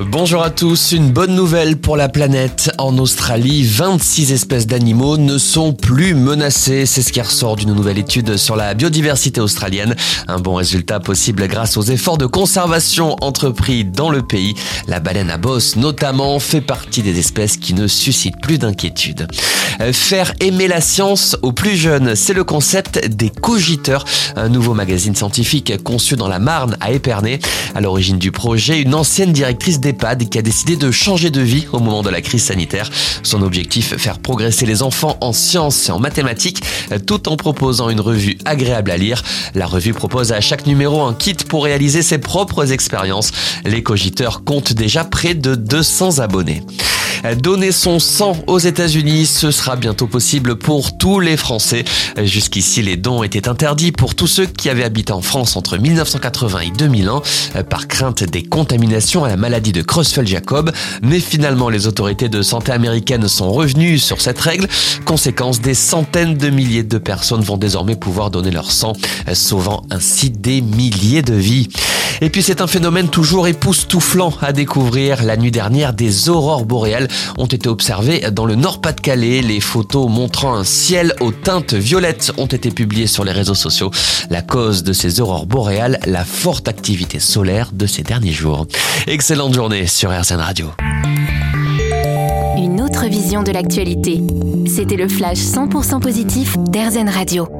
Bonjour à tous, une bonne nouvelle pour la planète. En Australie, 26 espèces d'animaux ne sont plus menacées. C'est ce qui ressort d'une nouvelle étude sur la biodiversité australienne. Un bon résultat possible grâce aux efforts de conservation entrepris dans le pays. La baleine à bosse, notamment, fait partie des espèces qui ne suscitent plus d'inquiétude. Faire aimer la science aux plus jeunes, c'est le concept des cogiteurs, un nouveau magazine scientifique conçu dans la Marne à Épernay. À l'origine du projet, une ancienne directrice qui a décidé de changer de vie au moment de la crise sanitaire. Son objectif, faire progresser les enfants en sciences et en mathématiques tout en proposant une revue agréable à lire. La revue propose à chaque numéro un kit pour réaliser ses propres expériences. Les cogiteurs comptent déjà près de 200 abonnés. Donner son sang aux États-Unis, ce sera bientôt possible pour tous les Français. Jusqu'ici, les dons étaient interdits pour tous ceux qui avaient habité en France entre 1980 et 2001 par crainte des contaminations à la maladie de Creutzfeldt-Jacob. Mais finalement, les autorités de santé américaines sont revenues sur cette règle. Conséquence, des centaines de milliers de personnes vont désormais pouvoir donner leur sang, sauvant ainsi des milliers de vies. Et puis c'est un phénomène toujours époustouflant à découvrir. La nuit dernière, des aurores boréales ont été observées dans le Nord-Pas-de-Calais. Les photos montrant un ciel aux teintes violettes ont été publiées sur les réseaux sociaux. La cause de ces aurores boréales, la forte activité solaire de ces derniers jours. Excellente journée sur RCN Radio. Une autre vision de l'actualité. C'était le flash 100% positif d'RZN Radio.